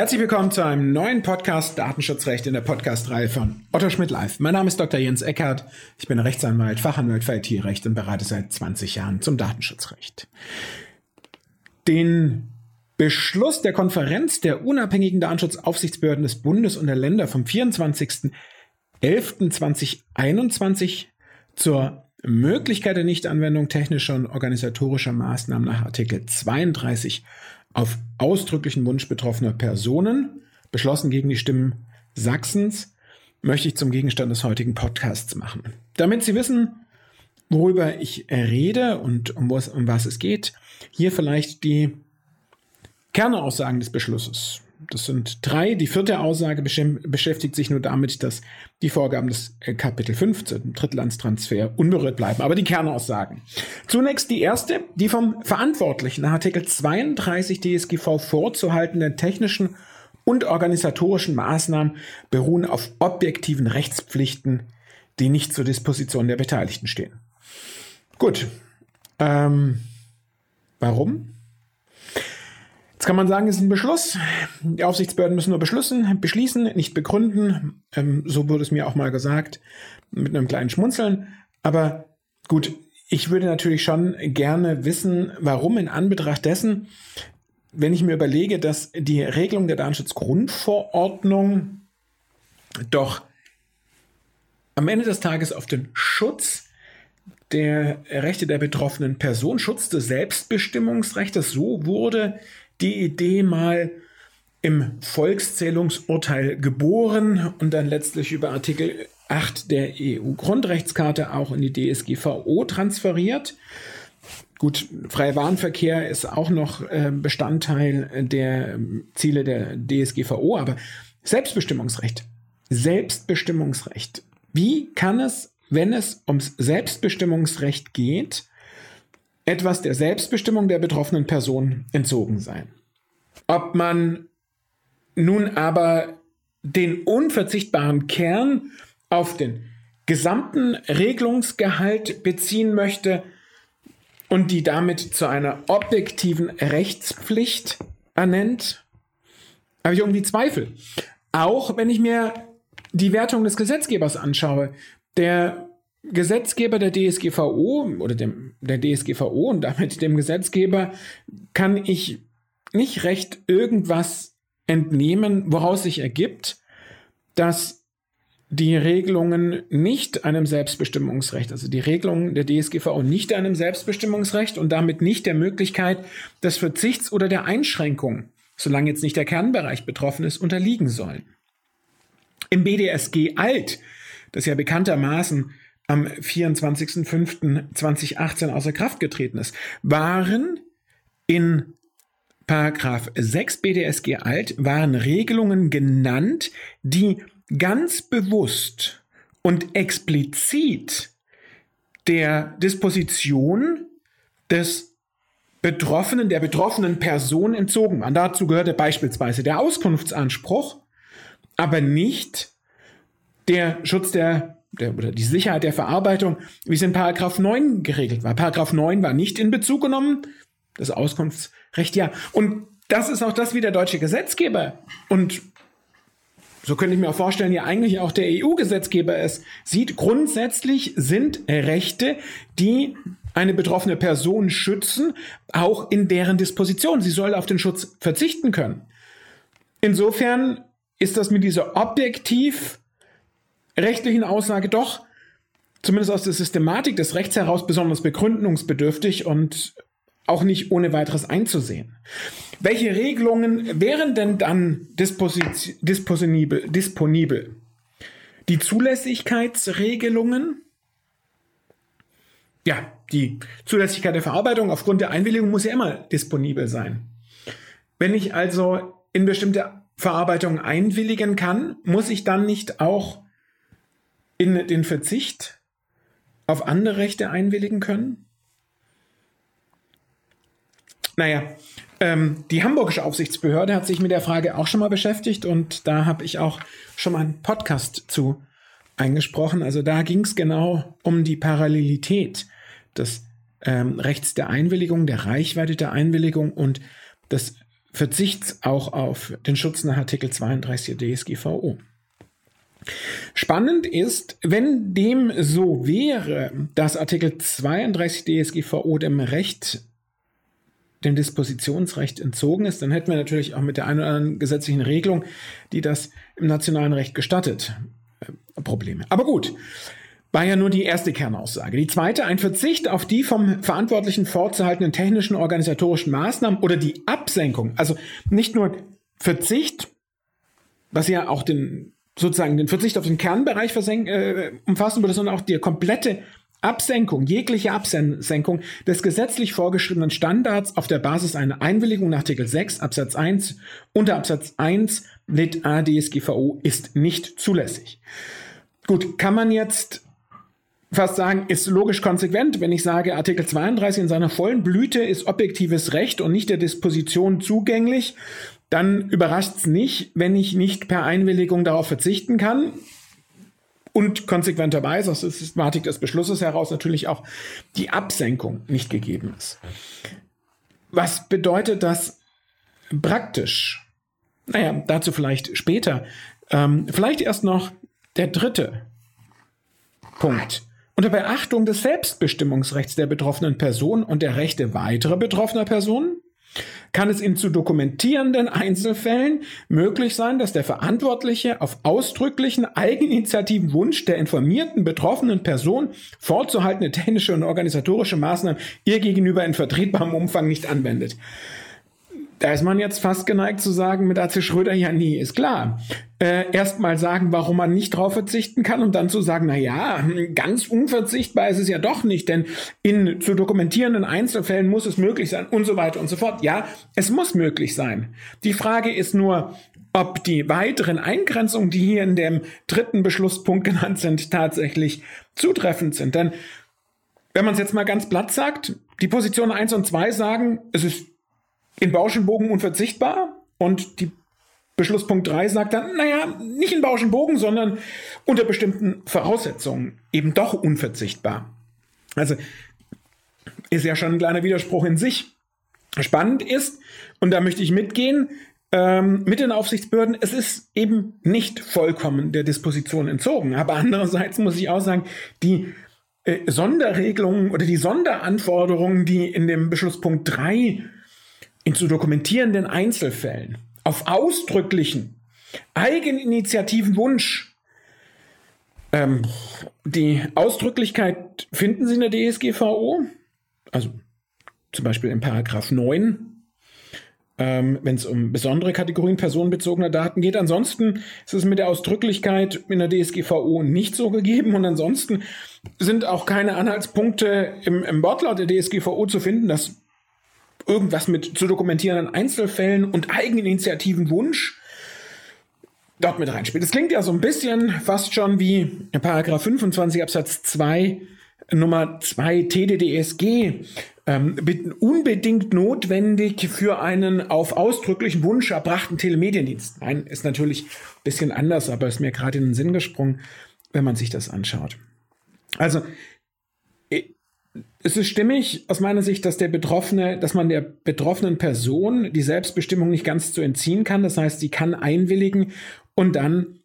Herzlich willkommen zu einem neuen Podcast Datenschutzrecht in der Podcast-Reihe von Otto Schmidt Live. Mein Name ist Dr. Jens Eckert. Ich bin Rechtsanwalt, Fachanwalt für IT-Recht und berate seit 20 Jahren zum Datenschutzrecht. Den Beschluss der Konferenz der unabhängigen Datenschutzaufsichtsbehörden des Bundes und der Länder vom 24.11.2021 zur Möglichkeit der Nichtanwendung technischer und organisatorischer Maßnahmen nach Artikel 32 auf ausdrücklichen Wunsch betroffener Personen, beschlossen gegen die Stimmen Sachsens, möchte ich zum Gegenstand des heutigen Podcasts machen. Damit Sie wissen, worüber ich rede und um was, um was es geht, hier vielleicht die Kernaussagen des Beschlusses. Das sind drei. Die vierte Aussage beschäftigt sich nur damit, dass die Vorgaben des äh, Kapitel 15, Drittlandstransfer, unberührt bleiben. Aber die Kernaussagen. Zunächst die erste, die vom Verantwortlichen nach Artikel 32 DSGV vorzuhaltenden technischen und organisatorischen Maßnahmen beruhen auf objektiven Rechtspflichten, die nicht zur Disposition der Beteiligten stehen. Gut. Ähm, warum? Jetzt kann man sagen, es ist ein Beschluss. Die Aufsichtsbehörden müssen nur beschließen, beschließen nicht begründen. Ähm, so wurde es mir auch mal gesagt, mit einem kleinen Schmunzeln. Aber gut, ich würde natürlich schon gerne wissen, warum in Anbetracht dessen, wenn ich mir überlege, dass die Regelung der Datenschutzgrundverordnung doch am Ende des Tages auf den Schutz der Rechte der betroffenen Person, Schutz des Selbstbestimmungsrechts, so wurde die Idee mal im Volkszählungsurteil geboren und dann letztlich über Artikel 8 der EU-Grundrechtskarte auch in die DSGVO transferiert. Gut, freier Warenverkehr ist auch noch äh, Bestandteil der Ziele der DSGVO, aber Selbstbestimmungsrecht. Selbstbestimmungsrecht. Wie kann es, wenn es ums Selbstbestimmungsrecht geht, etwas der Selbstbestimmung der betroffenen Person entzogen sein. Ob man nun aber den unverzichtbaren Kern auf den gesamten Regelungsgehalt beziehen möchte und die damit zu einer objektiven Rechtspflicht ernennt, habe ich irgendwie Zweifel. Auch wenn ich mir die Wertung des Gesetzgebers anschaue, der Gesetzgeber der DSGVO oder dem, der DSGVO und damit dem Gesetzgeber kann ich nicht recht irgendwas entnehmen, woraus sich ergibt, dass die Regelungen nicht einem Selbstbestimmungsrecht, also die Regelungen der DSGVO nicht einem Selbstbestimmungsrecht und damit nicht der Möglichkeit des Verzichts oder der Einschränkung, solange jetzt nicht der Kernbereich betroffen ist, unterliegen sollen. Im BDSG alt, das ja bekanntermaßen am 24.05.2018 außer Kraft getreten ist, waren in Paragraph 6 BDSG alt waren Regelungen genannt, die ganz bewusst und explizit der Disposition des Betroffenen, der betroffenen Person entzogen waren. Dazu gehörte beispielsweise der Auskunftsanspruch, aber nicht der Schutz der der, oder die Sicherheit der Verarbeitung, wie es in Paragraph 9 geregelt war. Paragraph 9 war nicht in Bezug genommen, das Auskunftsrecht ja. Und das ist auch das, wie der deutsche Gesetzgeber und so könnte ich mir auch vorstellen, ja eigentlich auch der EU-Gesetzgeber es sieht. Grundsätzlich sind Rechte, die eine betroffene Person schützen, auch in deren Disposition. Sie soll auf den Schutz verzichten können. Insofern ist das mit dieser objektiv rechtlichen Aussage doch, zumindest aus der Systematik des Rechts heraus, besonders begründungsbedürftig und auch nicht ohne weiteres einzusehen. Welche Regelungen wären denn dann disponibel, disponibel? Die Zulässigkeitsregelungen? Ja, die Zulässigkeit der Verarbeitung aufgrund der Einwilligung muss ja immer disponibel sein. Wenn ich also in bestimmte Verarbeitung einwilligen kann, muss ich dann nicht auch in den Verzicht auf andere Rechte einwilligen können? Naja, ähm, die Hamburgische Aufsichtsbehörde hat sich mit der Frage auch schon mal beschäftigt und da habe ich auch schon mal einen Podcast zu eingesprochen. Also da ging es genau um die Parallelität des ähm, Rechts der Einwilligung, der Reichweite der Einwilligung und des Verzichts auch auf den Schutz nach Artikel 32 der DSGVO. Spannend ist, wenn dem so wäre, dass Artikel 32 DSGVO dem Recht dem Dispositionsrecht entzogen ist, dann hätten wir natürlich auch mit der einen oder anderen gesetzlichen Regelung, die das im nationalen Recht gestattet, äh, Probleme. Aber gut, war ja nur die erste Kernaussage. Die zweite, ein Verzicht auf die vom Verantwortlichen vorzuhaltenden technischen organisatorischen Maßnahmen oder die Absenkung, also nicht nur Verzicht, was ja auch den sozusagen den Verzicht auf den Kernbereich äh, umfassen würde, sondern auch die komplette Absenkung, jegliche Absenkung des gesetzlich vorgeschriebenen Standards auf der Basis einer Einwilligung nach Artikel 6 Absatz 1 unter Absatz 1 Lit A DSGVO ist nicht zulässig. Gut, kann man jetzt fast sagen, ist logisch konsequent, wenn ich sage, Artikel 32 in seiner vollen Blüte ist objektives Recht und nicht der Disposition zugänglich, dann überrascht es nicht, wenn ich nicht per Einwilligung darauf verzichten kann und konsequenterweise aus der Systematik des Beschlusses heraus natürlich auch die Absenkung nicht gegeben ist. Was bedeutet das praktisch? Naja, dazu vielleicht später. Ähm, vielleicht erst noch der dritte Punkt. Unter Beachtung des Selbstbestimmungsrechts der betroffenen Person und der Rechte weiterer betroffener Personen kann es in zu dokumentierenden Einzelfällen möglich sein, dass der Verantwortliche auf ausdrücklichen eigeninitiativen Wunsch der informierten betroffenen Person vorzuhaltende technische und organisatorische Maßnahmen ihr gegenüber in vertretbarem Umfang nicht anwendet. Da ist man jetzt fast geneigt zu sagen mit AC Schröder, ja nie, ist klar. Äh, Erstmal sagen, warum man nicht drauf verzichten kann und dann zu sagen, na ja, ganz unverzichtbar ist es ja doch nicht, denn in zu dokumentierenden Einzelfällen muss es möglich sein und so weiter und so fort. Ja, es muss möglich sein. Die Frage ist nur, ob die weiteren Eingrenzungen, die hier in dem dritten Beschlusspunkt genannt sind, tatsächlich zutreffend sind. Denn wenn man es jetzt mal ganz platt sagt, die Positionen 1 und 2 sagen, es ist in Bauschenbogen unverzichtbar und die Beschlusspunkt 3 sagt dann, naja, nicht in Bauschenbogen, sondern unter bestimmten Voraussetzungen eben doch unverzichtbar. Also ist ja schon ein kleiner Widerspruch in sich. Spannend ist, und da möchte ich mitgehen, ähm, mit den Aufsichtsbehörden, es ist eben nicht vollkommen der Disposition entzogen. Aber andererseits muss ich auch sagen, die äh, Sonderregelungen oder die Sonderanforderungen, die in dem Beschlusspunkt 3 in zu dokumentierenden Einzelfällen auf ausdrücklichen eigeninitiativen Wunsch. Ähm, die Ausdrücklichkeit finden Sie in der DSGVO, also zum Beispiel in Paragraph 9, ähm, wenn es um besondere Kategorien personenbezogener Daten geht. Ansonsten ist es mit der Ausdrücklichkeit in der DSGVO nicht so gegeben. Und ansonsten sind auch keine Anhaltspunkte im, im Wortlaut der DSGVO zu finden, dass irgendwas mit zu dokumentierenden Einzelfällen und Eigeninitiativen Wunsch dort mit reinspielt. Das klingt ja so ein bisschen fast schon wie Paragraph 25 Absatz 2 Nummer 2 TDDSG ähm, unbedingt notwendig für einen auf ausdrücklichen Wunsch erbrachten Telemediendienst. Nein, ist natürlich ein bisschen anders, aber ist mir gerade in den Sinn gesprungen, wenn man sich das anschaut. Also es ist stimmig aus meiner Sicht, dass der Betroffene, dass man der betroffenen Person die Selbstbestimmung nicht ganz zu entziehen kann. Das heißt, sie kann einwilligen und dann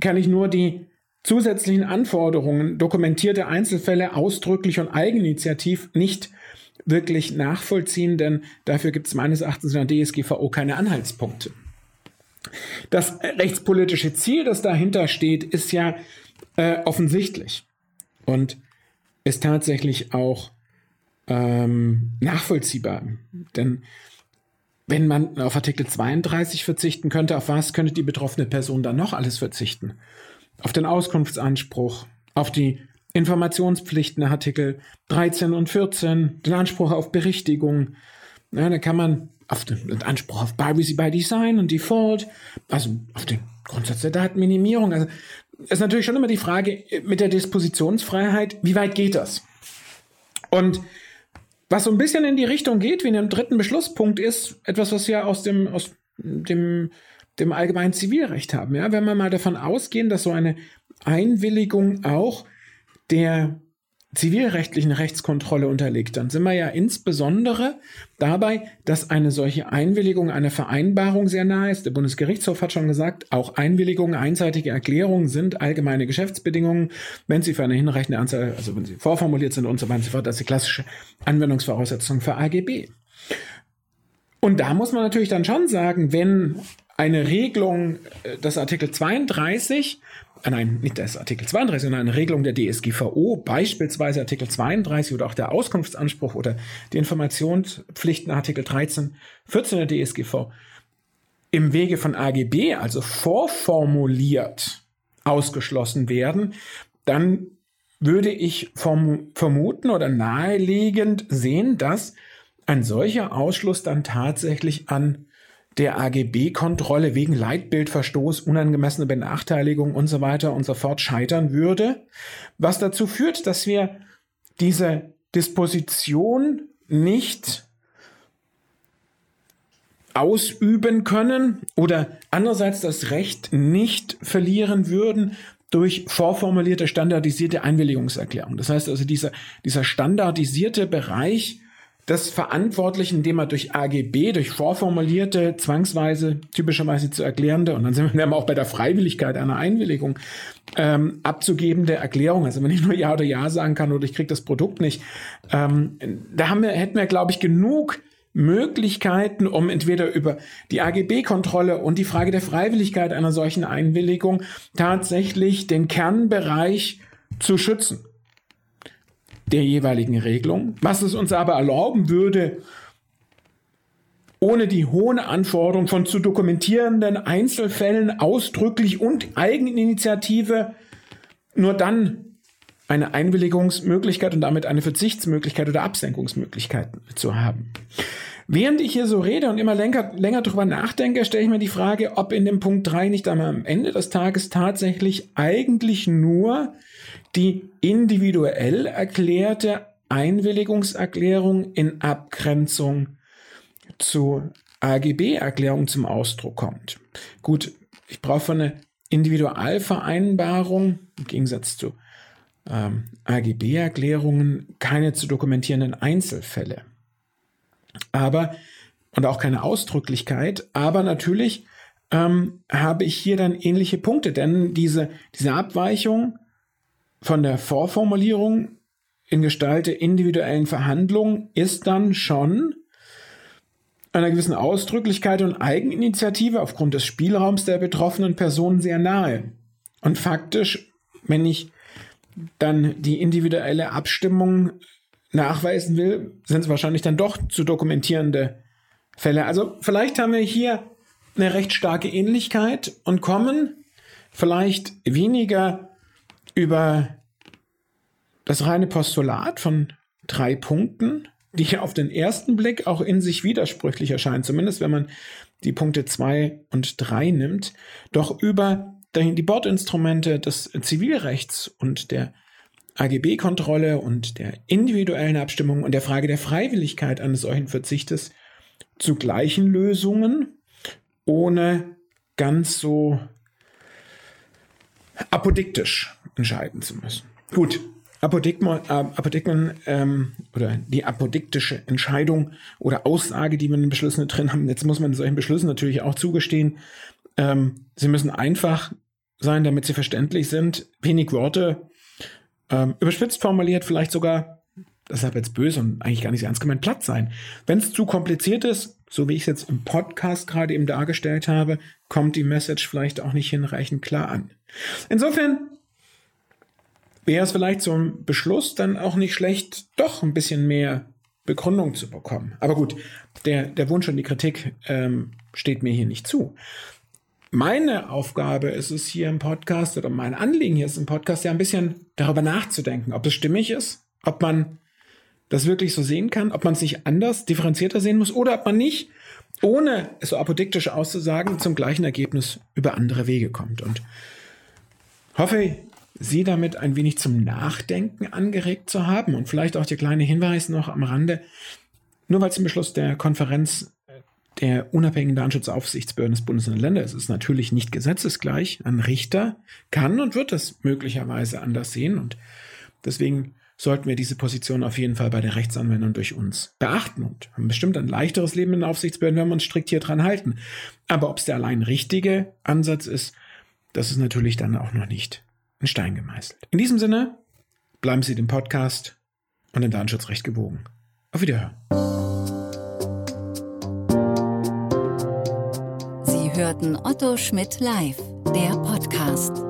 kann ich nur die zusätzlichen Anforderungen, dokumentierte Einzelfälle ausdrücklich und eigeninitiativ nicht wirklich nachvollziehen, denn dafür gibt es meines Erachtens in der DSGVO keine Anhaltspunkte. Das rechtspolitische Ziel, das dahinter steht, ist ja äh, offensichtlich. Und ist tatsächlich auch ähm, nachvollziehbar. Denn wenn man auf Artikel 32 verzichten könnte, auf was könnte die betroffene Person dann noch alles verzichten? Auf den Auskunftsanspruch, auf die Informationspflichten Artikel 13 und 14, den Anspruch auf Berichtigung. Ja, da kann man auf den Anspruch auf Privacy by Design und Default, also auf den Grundsatz der Datenminimierung. Also ist natürlich schon immer die Frage mit der Dispositionsfreiheit, wie weit geht das? Und was so ein bisschen in die Richtung geht, wie in dem dritten Beschlusspunkt, ist etwas, was wir aus dem, aus dem, dem allgemeinen Zivilrecht haben. Ja? Wenn wir mal davon ausgehen, dass so eine Einwilligung auch der zivilrechtlichen Rechtskontrolle unterliegt, dann sind wir ja insbesondere dabei, dass eine solche Einwilligung einer Vereinbarung sehr nahe ist. Der Bundesgerichtshof hat schon gesagt, auch Einwilligungen, einseitige Erklärungen sind allgemeine Geschäftsbedingungen, wenn sie für eine hinreichende Anzahl, also wenn sie vorformuliert sind und so weiter und so fort, das ist die klassische Anwendungsvoraussetzung für AGB. Und da muss man natürlich dann schon sagen, wenn eine Regelung äh, des Artikel 32 äh, nein, nicht das Artikel 32, sondern eine Regelung der DSGVO, beispielsweise Artikel 32 oder auch der Auskunftsanspruch oder die Informationspflichten Artikel 13, 14 der DSGV im Wege von AGB, also vorformuliert, ausgeschlossen werden, dann würde ich vermuten oder naheliegend sehen, dass ein solcher Ausschluss dann tatsächlich an der AGB-Kontrolle wegen Leitbildverstoß, unangemessene Benachteiligung und so weiter und so fort scheitern würde, was dazu führt, dass wir diese Disposition nicht ausüben können oder andererseits das Recht nicht verlieren würden durch vorformulierte standardisierte Einwilligungserklärung. Das heißt also, dieser, dieser standardisierte Bereich des Verantwortlichen, indem er durch AGB, durch vorformulierte, zwangsweise, typischerweise zu erklärende, und dann sind wir auch bei der Freiwilligkeit einer Einwilligung, ähm, abzugebende Erklärung, also wenn ich nur Ja oder Ja sagen kann oder ich kriege das Produkt nicht, ähm, da haben wir, hätten wir, glaube ich, genug Möglichkeiten, um entweder über die AGB-Kontrolle und die Frage der Freiwilligkeit einer solchen Einwilligung tatsächlich den Kernbereich zu schützen der jeweiligen Regelung, was es uns aber erlauben würde, ohne die hohen Anforderungen von zu dokumentierenden Einzelfällen ausdrücklich und Eigeninitiative nur dann eine Einwilligungsmöglichkeit und damit eine Verzichtsmöglichkeit oder Absenkungsmöglichkeit zu haben. Während ich hier so rede und immer länger, länger drüber nachdenke, stelle ich mir die Frage, ob in dem Punkt 3 nicht einmal am Ende des Tages tatsächlich eigentlich nur die individuell erklärte Einwilligungserklärung in Abgrenzung zu AGB-Erklärung zum Ausdruck kommt. Gut, ich brauche eine Individualvereinbarung im Gegensatz zu ähm, AGB-Erklärungen keine zu dokumentierenden Einzelfälle. Aber, und auch keine Ausdrücklichkeit, aber natürlich ähm, habe ich hier dann ähnliche Punkte, denn diese, diese Abweichung von der Vorformulierung in Gestalt der individuellen Verhandlung ist dann schon einer gewissen Ausdrücklichkeit und Eigeninitiative aufgrund des Spielraums der betroffenen Person sehr nahe. Und faktisch, wenn ich dann die individuelle Abstimmung nachweisen will, sind es wahrscheinlich dann doch zu dokumentierende Fälle. Also vielleicht haben wir hier eine recht starke Ähnlichkeit und kommen vielleicht weniger über das reine Postulat von drei Punkten, die auf den ersten Blick auch in sich widersprüchlich erscheinen, zumindest wenn man die Punkte zwei und drei nimmt, doch über die Bordinstrumente des Zivilrechts und der AGB-Kontrolle und der individuellen Abstimmung und der Frage der Freiwilligkeit eines solchen Verzichtes zu gleichen Lösungen, ohne ganz so apodiktisch entscheiden zu müssen. Gut, Apotheken, äh, Apotheken ähm, oder die apodiktische Entscheidung oder Aussage, die wir in den Beschlüssen drin haben. Jetzt muss man solchen Beschlüssen natürlich auch zugestehen, ähm, sie müssen einfach sein, damit sie verständlich sind. Wenig Worte, ähm, überspitzt formuliert, vielleicht sogar, ist jetzt böse und eigentlich gar nicht so ernst gemeint, platt sein. Wenn es zu kompliziert ist, so wie ich es jetzt im Podcast gerade eben dargestellt habe, kommt die Message vielleicht auch nicht hinreichend klar an. Insofern wäre es vielleicht zum Beschluss dann auch nicht schlecht, doch ein bisschen mehr Begründung zu bekommen. Aber gut, der, der Wunsch und die Kritik ähm, steht mir hier nicht zu. Meine Aufgabe ist es hier im Podcast oder mein Anliegen hier ist im Podcast ja ein bisschen darüber nachzudenken, ob es stimmig ist, ob man das wirklich so sehen kann, ob man es sich anders, differenzierter sehen muss oder ob man nicht, ohne es so apodiktisch auszusagen, zum gleichen Ergebnis über andere Wege kommt. Und Hoffe, Sie damit ein wenig zum Nachdenken angeregt zu haben und vielleicht auch der kleine Hinweis noch am Rande. Nur weil es im Beschluss der Konferenz der unabhängigen Datenschutzaufsichtsbehörden des Bundes und Länder ist, ist natürlich nicht gesetzesgleich. Ein Richter kann und wird das möglicherweise anders sehen und deswegen sollten wir diese Position auf jeden Fall bei der Rechtsanwendung durch uns beachten und haben bestimmt ein leichteres Leben in Aufsichtsbehörden, wenn wir uns strikt hier dran halten. Aber ob es der allein richtige Ansatz ist, das ist natürlich dann auch noch nicht in Stein gemeißelt. In diesem Sinne, bleiben Sie dem Podcast und dem Datenschutzrecht gewogen. Auf Wiederhören. Sie hörten Otto Schmidt live, der Podcast.